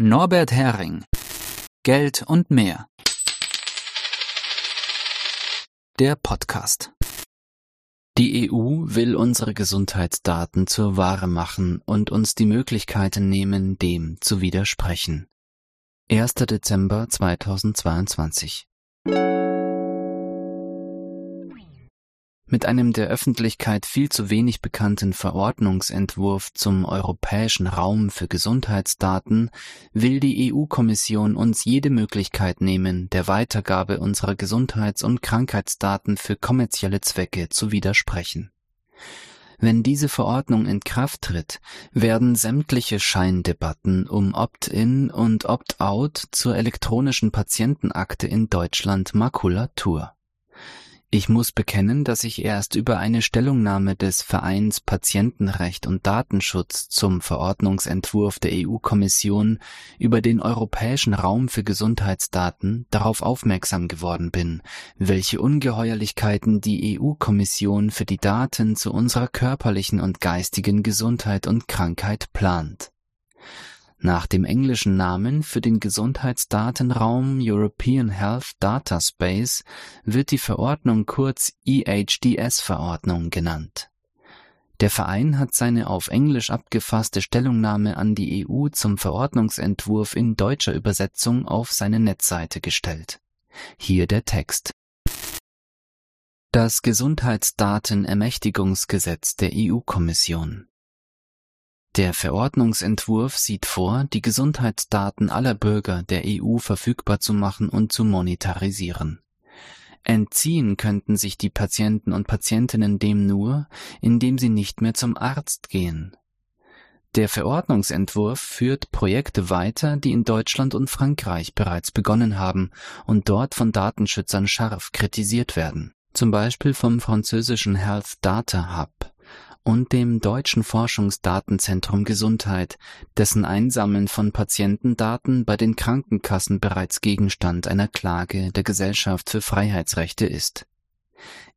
Norbert Hering Geld und mehr. Der Podcast. Die EU will unsere Gesundheitsdaten zur Ware machen und uns die Möglichkeiten nehmen, dem zu widersprechen. 1. Dezember 2022 Mit einem der Öffentlichkeit viel zu wenig bekannten Verordnungsentwurf zum europäischen Raum für Gesundheitsdaten will die EU-Kommission uns jede Möglichkeit nehmen, der Weitergabe unserer Gesundheits- und Krankheitsdaten für kommerzielle Zwecke zu widersprechen. Wenn diese Verordnung in Kraft tritt, werden sämtliche Scheindebatten um Opt-in und Opt-out zur elektronischen Patientenakte in Deutschland Makulatur. Ich muss bekennen, dass ich erst über eine Stellungnahme des Vereins Patientenrecht und Datenschutz zum Verordnungsentwurf der EU-Kommission über den europäischen Raum für Gesundheitsdaten darauf aufmerksam geworden bin, welche Ungeheuerlichkeiten die EU-Kommission für die Daten zu unserer körperlichen und geistigen Gesundheit und Krankheit plant. Nach dem englischen Namen für den Gesundheitsdatenraum European Health Data Space wird die Verordnung kurz EHDS-Verordnung genannt. Der Verein hat seine auf Englisch abgefasste Stellungnahme an die EU zum Verordnungsentwurf in deutscher Übersetzung auf seine Netzseite gestellt. Hier der Text. Das Gesundheitsdatenermächtigungsgesetz der EU-Kommission der Verordnungsentwurf sieht vor, die Gesundheitsdaten aller Bürger der EU verfügbar zu machen und zu monetarisieren. Entziehen könnten sich die Patienten und Patientinnen dem nur, indem sie nicht mehr zum Arzt gehen. Der Verordnungsentwurf führt Projekte weiter, die in Deutschland und Frankreich bereits begonnen haben und dort von Datenschützern scharf kritisiert werden, zum Beispiel vom französischen Health Data Hub und dem Deutschen Forschungsdatenzentrum Gesundheit, dessen Einsammeln von Patientendaten bei den Krankenkassen bereits Gegenstand einer Klage der Gesellschaft für Freiheitsrechte ist.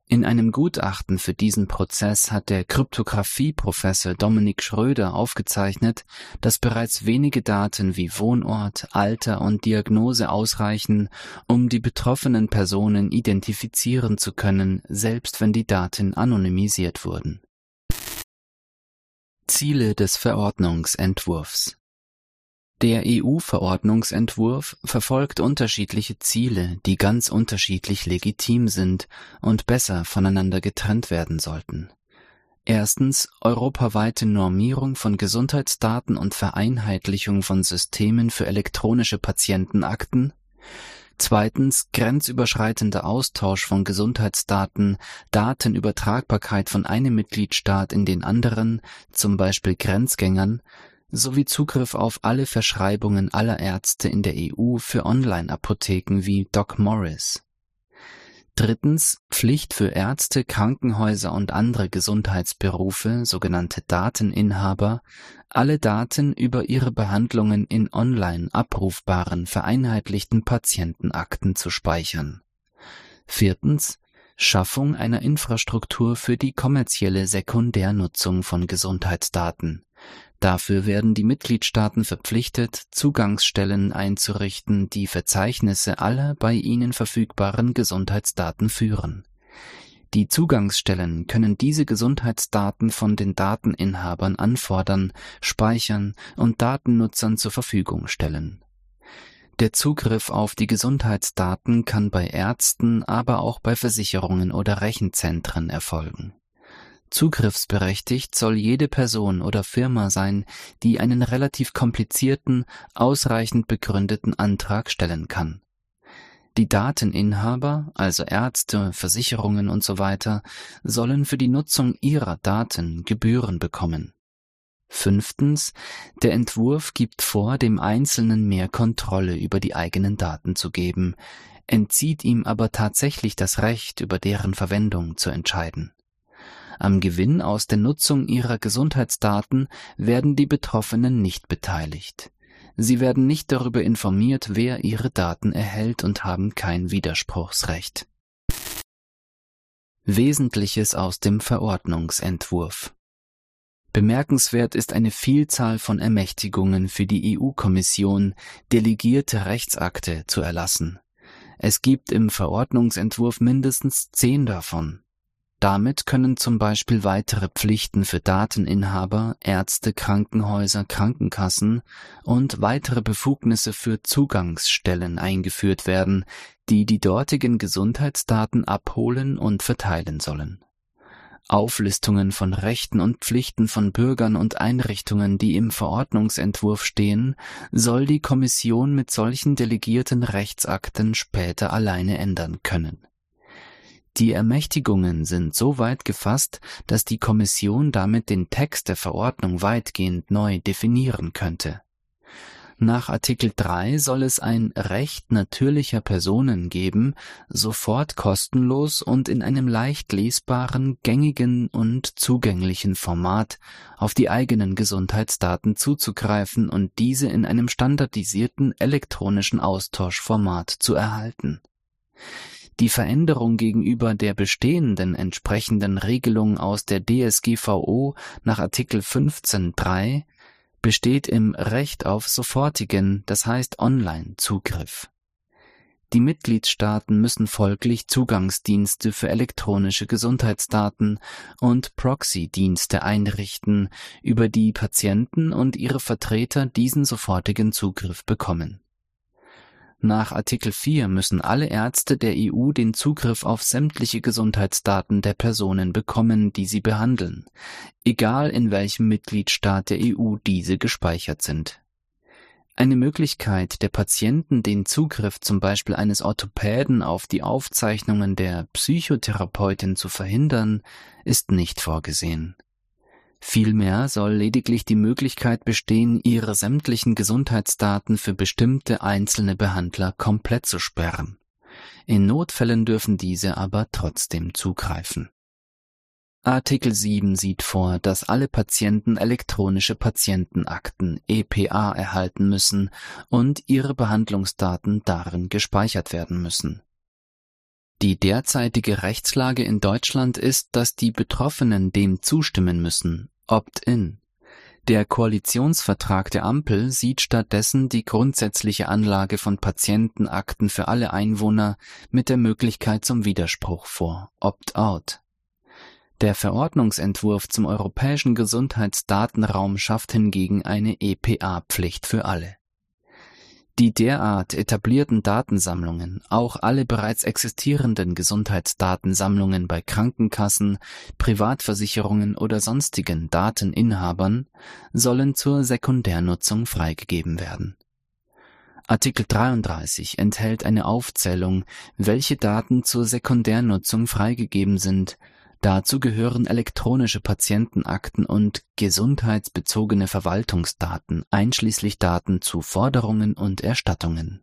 In einem Gutachten für diesen Prozess hat der Kryptographie-Professor Dominik Schröder aufgezeichnet, dass bereits wenige Daten wie Wohnort, Alter und Diagnose ausreichen, um die betroffenen Personen identifizieren zu können, selbst wenn die Daten anonymisiert wurden. Ziele des Verordnungsentwurfs Der EU-Verordnungsentwurf verfolgt unterschiedliche Ziele, die ganz unterschiedlich legitim sind und besser voneinander getrennt werden sollten. Erstens europaweite Normierung von Gesundheitsdaten und Vereinheitlichung von Systemen für elektronische Patientenakten Zweitens grenzüberschreitender Austausch von Gesundheitsdaten, Datenübertragbarkeit von einem Mitgliedstaat in den anderen, zum Beispiel Grenzgängern, sowie Zugriff auf alle Verschreibungen aller Ärzte in der EU für Online-Apotheken wie Doc Morris Drittens Pflicht für Ärzte, Krankenhäuser und andere Gesundheitsberufe, sogenannte Dateninhaber, alle Daten über ihre Behandlungen in online abrufbaren vereinheitlichten Patientenakten zu speichern. Viertens Schaffung einer Infrastruktur für die kommerzielle Sekundärnutzung von Gesundheitsdaten Dafür werden die Mitgliedstaaten verpflichtet, Zugangsstellen einzurichten, die Verzeichnisse aller bei ihnen verfügbaren Gesundheitsdaten führen. Die Zugangsstellen können diese Gesundheitsdaten von den Dateninhabern anfordern, speichern und Datennutzern zur Verfügung stellen. Der Zugriff auf die Gesundheitsdaten kann bei Ärzten, aber auch bei Versicherungen oder Rechenzentren erfolgen Zugriffsberechtigt soll jede Person oder Firma sein, die einen relativ komplizierten, ausreichend begründeten Antrag stellen kann. Die Dateninhaber, also Ärzte, Versicherungen usw., so sollen für die Nutzung ihrer Daten Gebühren bekommen. Fünftens, der Entwurf gibt vor, dem Einzelnen mehr Kontrolle über die eigenen Daten zu geben, entzieht ihm aber tatsächlich das Recht, über deren Verwendung zu entscheiden. Am Gewinn aus der Nutzung ihrer Gesundheitsdaten werden die Betroffenen nicht beteiligt. Sie werden nicht darüber informiert, wer ihre Daten erhält und haben kein Widerspruchsrecht. Wesentliches aus dem Verordnungsentwurf Bemerkenswert ist eine Vielzahl von Ermächtigungen für die EU-Kommission, delegierte Rechtsakte zu erlassen. Es gibt im Verordnungsentwurf mindestens zehn davon. Damit können zum Beispiel weitere Pflichten für Dateninhaber, Ärzte, Krankenhäuser, Krankenkassen und weitere Befugnisse für Zugangsstellen eingeführt werden, die die dortigen Gesundheitsdaten abholen und verteilen sollen. Auflistungen von Rechten und Pflichten von Bürgern und Einrichtungen, die im Verordnungsentwurf stehen, soll die Kommission mit solchen delegierten Rechtsakten später alleine ändern können die Ermächtigungen sind so weit gefasst, dass die Kommission damit den Text der Verordnung weitgehend neu definieren könnte. Nach Artikel 3 soll es ein Recht natürlicher Personen geben, sofort kostenlos und in einem leicht lesbaren, gängigen und zugänglichen Format auf die eigenen Gesundheitsdaten zuzugreifen und diese in einem standardisierten elektronischen Austauschformat zu erhalten. Die Veränderung gegenüber der bestehenden entsprechenden Regelung aus der DSGVO nach Artikel 15.3 besteht im Recht auf sofortigen, das heißt Online-Zugriff. Die Mitgliedstaaten müssen folglich Zugangsdienste für elektronische Gesundheitsdaten und Proxy-Dienste einrichten, über die Patienten und ihre Vertreter diesen sofortigen Zugriff bekommen nach Artikel 4 müssen alle Ärzte der EU den Zugriff auf sämtliche Gesundheitsdaten der Personen bekommen, die sie behandeln, egal in welchem Mitgliedstaat der EU diese gespeichert sind. Eine Möglichkeit der Patienten, den Zugriff zum Beispiel eines Orthopäden auf die Aufzeichnungen der Psychotherapeutin zu verhindern, ist nicht vorgesehen Vielmehr soll lediglich die Möglichkeit bestehen, ihre sämtlichen Gesundheitsdaten für bestimmte einzelne Behandler komplett zu sperren. In Notfällen dürfen diese aber trotzdem zugreifen. Artikel 7 sieht vor, dass alle Patienten elektronische Patientenakten EPA erhalten müssen und ihre Behandlungsdaten darin gespeichert werden müssen. Die derzeitige Rechtslage in Deutschland ist, dass die Betroffenen dem zustimmen müssen, Opt-in. Der Koalitionsvertrag der Ampel sieht stattdessen die grundsätzliche Anlage von Patientenakten für alle Einwohner mit der Möglichkeit zum Widerspruch vor, Opt-out. Der Verordnungsentwurf zum europäischen Gesundheitsdatenraum schafft hingegen eine EPA-Pflicht für alle die derart etablierten Datensammlungen, auch alle bereits existierenden Gesundheitsdatensammlungen bei Krankenkassen, Privatversicherungen oder sonstigen Dateninhabern, sollen zur Sekundärnutzung freigegeben werden. Artikel 33 enthält eine Aufzählung, welche Daten zur Sekundärnutzung freigegeben sind Dazu gehören elektronische Patientenakten und gesundheitsbezogene Verwaltungsdaten, einschließlich Daten zu Forderungen und Erstattungen.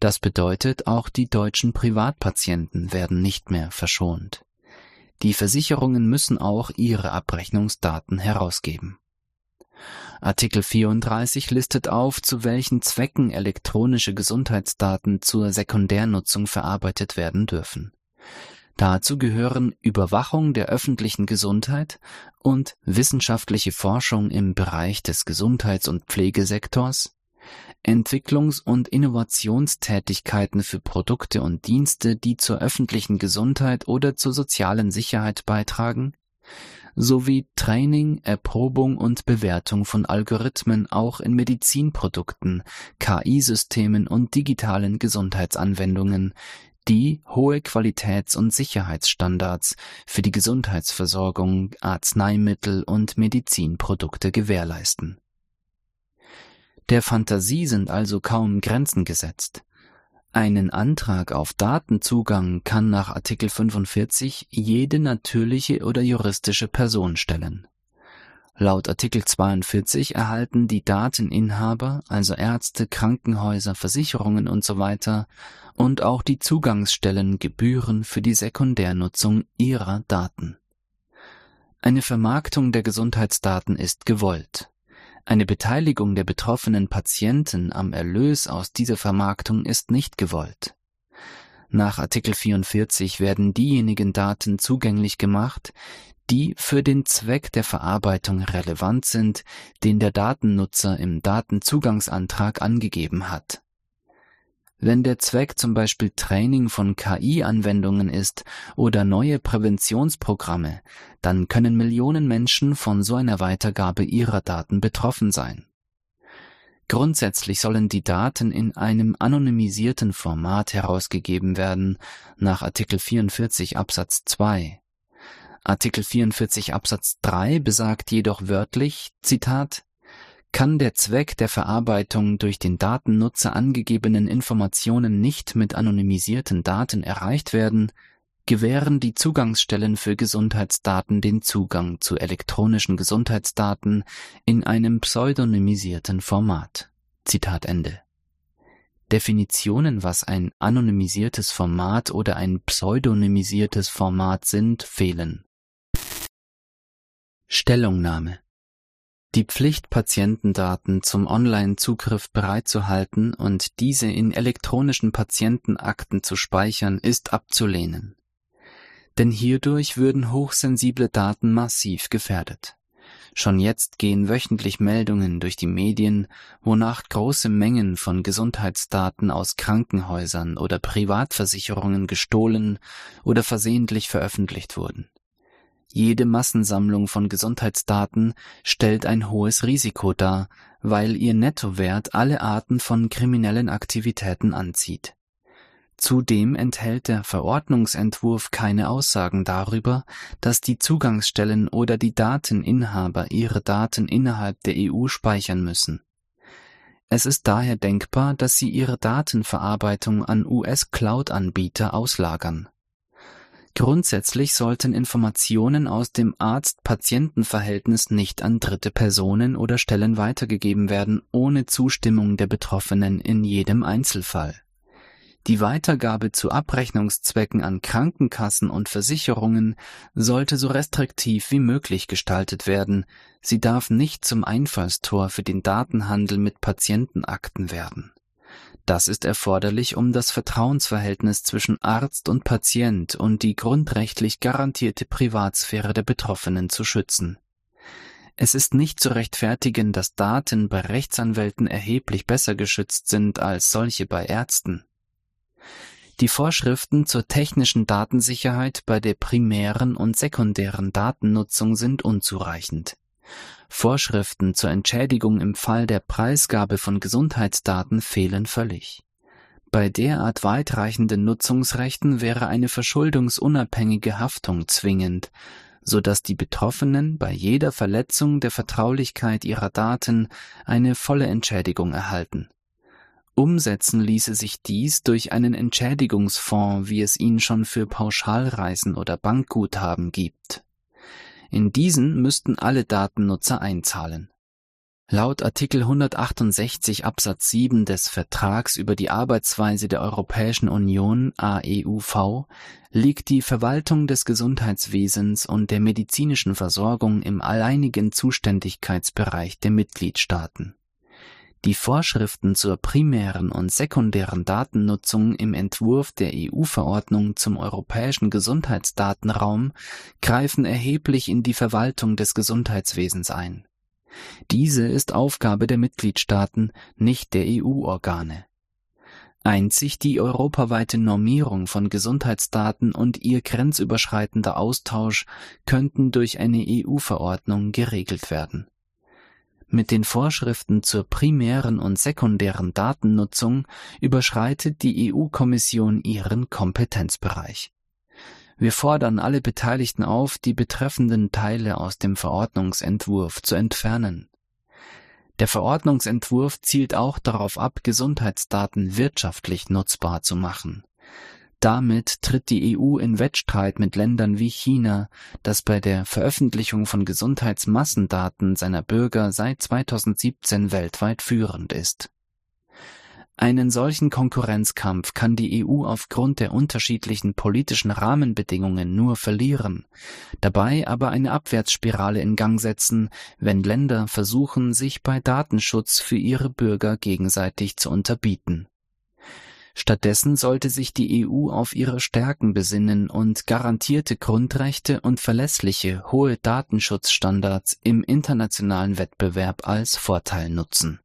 Das bedeutet, auch die deutschen Privatpatienten werden nicht mehr verschont. Die Versicherungen müssen auch ihre Abrechnungsdaten herausgeben. Artikel 34 listet auf, zu welchen Zwecken elektronische Gesundheitsdaten zur Sekundärnutzung verarbeitet werden dürfen. Dazu gehören Überwachung der öffentlichen Gesundheit und wissenschaftliche Forschung im Bereich des Gesundheits- und Pflegesektors, Entwicklungs- und Innovationstätigkeiten für Produkte und Dienste, die zur öffentlichen Gesundheit oder zur sozialen Sicherheit beitragen, sowie Training, Erprobung und Bewertung von Algorithmen auch in Medizinprodukten, KI-Systemen und digitalen Gesundheitsanwendungen, die hohe Qualitäts- und Sicherheitsstandards für die Gesundheitsversorgung, Arzneimittel und Medizinprodukte gewährleisten. Der Fantasie sind also kaum Grenzen gesetzt. Einen Antrag auf Datenzugang kann nach Artikel 45 jede natürliche oder juristische Person stellen Laut Artikel 42 erhalten die Dateninhaber, also Ärzte, Krankenhäuser, Versicherungen usw. und auch die Zugangsstellen Gebühren für die Sekundärnutzung ihrer Daten. Eine Vermarktung der Gesundheitsdaten ist gewollt. Eine Beteiligung der betroffenen Patienten am Erlös aus dieser Vermarktung ist nicht gewollt. Nach Artikel 44 werden diejenigen Daten zugänglich gemacht, die für den Zweck der Verarbeitung relevant sind, den der Datennutzer im Datenzugangsantrag angegeben hat. Wenn der Zweck zum Beispiel Training von KI-Anwendungen ist oder neue Präventionsprogramme, dann können Millionen Menschen von so einer Weitergabe ihrer Daten betroffen sein. Grundsätzlich sollen die Daten in einem anonymisierten Format herausgegeben werden, nach Artikel 44 Absatz 2. Artikel 44 Absatz 3 besagt jedoch wörtlich, Zitat, kann der Zweck der Verarbeitung durch den Datennutzer angegebenen Informationen nicht mit anonymisierten Daten erreicht werden, gewähren die Zugangsstellen für Gesundheitsdaten den Zugang zu elektronischen Gesundheitsdaten in einem pseudonymisierten Format. Zitat Ende. Definitionen, was ein anonymisiertes Format oder ein pseudonymisiertes Format sind, fehlen. Stellungnahme die Pflicht, Patientendaten zum Online-Zugriff bereitzuhalten und diese in elektronischen Patientenakten zu speichern, ist abzulehnen. Denn hierdurch würden hochsensible Daten massiv gefährdet. Schon jetzt gehen wöchentlich Meldungen durch die Medien, wonach große Mengen von Gesundheitsdaten aus Krankenhäusern oder Privatversicherungen gestohlen oder versehentlich veröffentlicht wurden. Jede Massensammlung von Gesundheitsdaten stellt ein hohes Risiko dar, weil ihr Nettowert alle Arten von kriminellen Aktivitäten anzieht. Zudem enthält der Verordnungsentwurf keine Aussagen darüber, dass die Zugangsstellen oder die Dateninhaber ihre Daten innerhalb der EU speichern müssen. Es ist daher denkbar, dass sie ihre Datenverarbeitung an US-Cloud-Anbieter auslagern. Grundsätzlich sollten Informationen aus dem Arzt-Patienten-Verhältnis nicht an dritte Personen oder Stellen weitergegeben werden, ohne Zustimmung der Betroffenen in jedem Einzelfall. Die Weitergabe zu Abrechnungszwecken an Krankenkassen und Versicherungen sollte so restriktiv wie möglich gestaltet werden, sie darf nicht zum Einfallstor für den Datenhandel mit Patientenakten werden das ist erforderlich, um das Vertrauensverhältnis zwischen Arzt und Patient und die grundrechtlich garantierte Privatsphäre der Betroffenen zu schützen. Es ist nicht zu rechtfertigen, dass Daten bei Rechtsanwälten erheblich besser geschützt sind als solche bei Ärzten. Die Vorschriften zur technischen Datensicherheit bei der primären und sekundären Datennutzung sind unzureichend. Vorschriften zur Entschädigung im Fall der Preisgabe von Gesundheitsdaten fehlen völlig. Bei derart weitreichenden Nutzungsrechten wäre eine verschuldungsunabhängige Haftung zwingend, so dass die Betroffenen bei jeder Verletzung der Vertraulichkeit ihrer Daten eine volle Entschädigung erhalten. Umsetzen ließe sich dies durch einen Entschädigungsfonds, wie es ihn schon für Pauschalreisen oder Bankguthaben gibt. In diesen müssten alle Datennutzer einzahlen. Laut Artikel 168 Absatz 7 des Vertrags über die Arbeitsweise der Europäischen Union AEUV liegt die Verwaltung des Gesundheitswesens und der medizinischen Versorgung im alleinigen Zuständigkeitsbereich der Mitgliedstaaten die Vorschriften zur primären und sekundären Datennutzung im Entwurf der EU-Verordnung zum europäischen Gesundheitsdatenraum greifen erheblich in die Verwaltung des Gesundheitswesens ein. Diese ist Aufgabe der Mitgliedstaaten, nicht der EU-Organe. Einzig die europaweite Normierung von Gesundheitsdaten und ihr grenzüberschreitender Austausch könnten durch eine EU-Verordnung geregelt werden mit den Vorschriften zur primären und sekundären Datennutzung überschreitet die EU-Kommission ihren Kompetenzbereich. Wir fordern alle Beteiligten auf, die betreffenden Teile aus dem Verordnungsentwurf zu entfernen. Der Verordnungsentwurf zielt auch darauf ab, Gesundheitsdaten wirtschaftlich nutzbar zu machen. Damit tritt die EU in Wettstreit mit Ländern wie China, das bei der Veröffentlichung von Gesundheitsmassendaten seiner Bürger seit 2017 weltweit führend ist. Einen solchen Konkurrenzkampf kann die EU aufgrund der unterschiedlichen politischen Rahmenbedingungen nur verlieren, dabei aber eine Abwärtsspirale in Gang setzen, wenn Länder versuchen, sich bei Datenschutz für ihre Bürger gegenseitig zu unterbieten. Stattdessen sollte sich die EU auf ihre Stärken besinnen und garantierte Grundrechte und verlässliche hohe Datenschutzstandards im internationalen Wettbewerb als Vorteil nutzen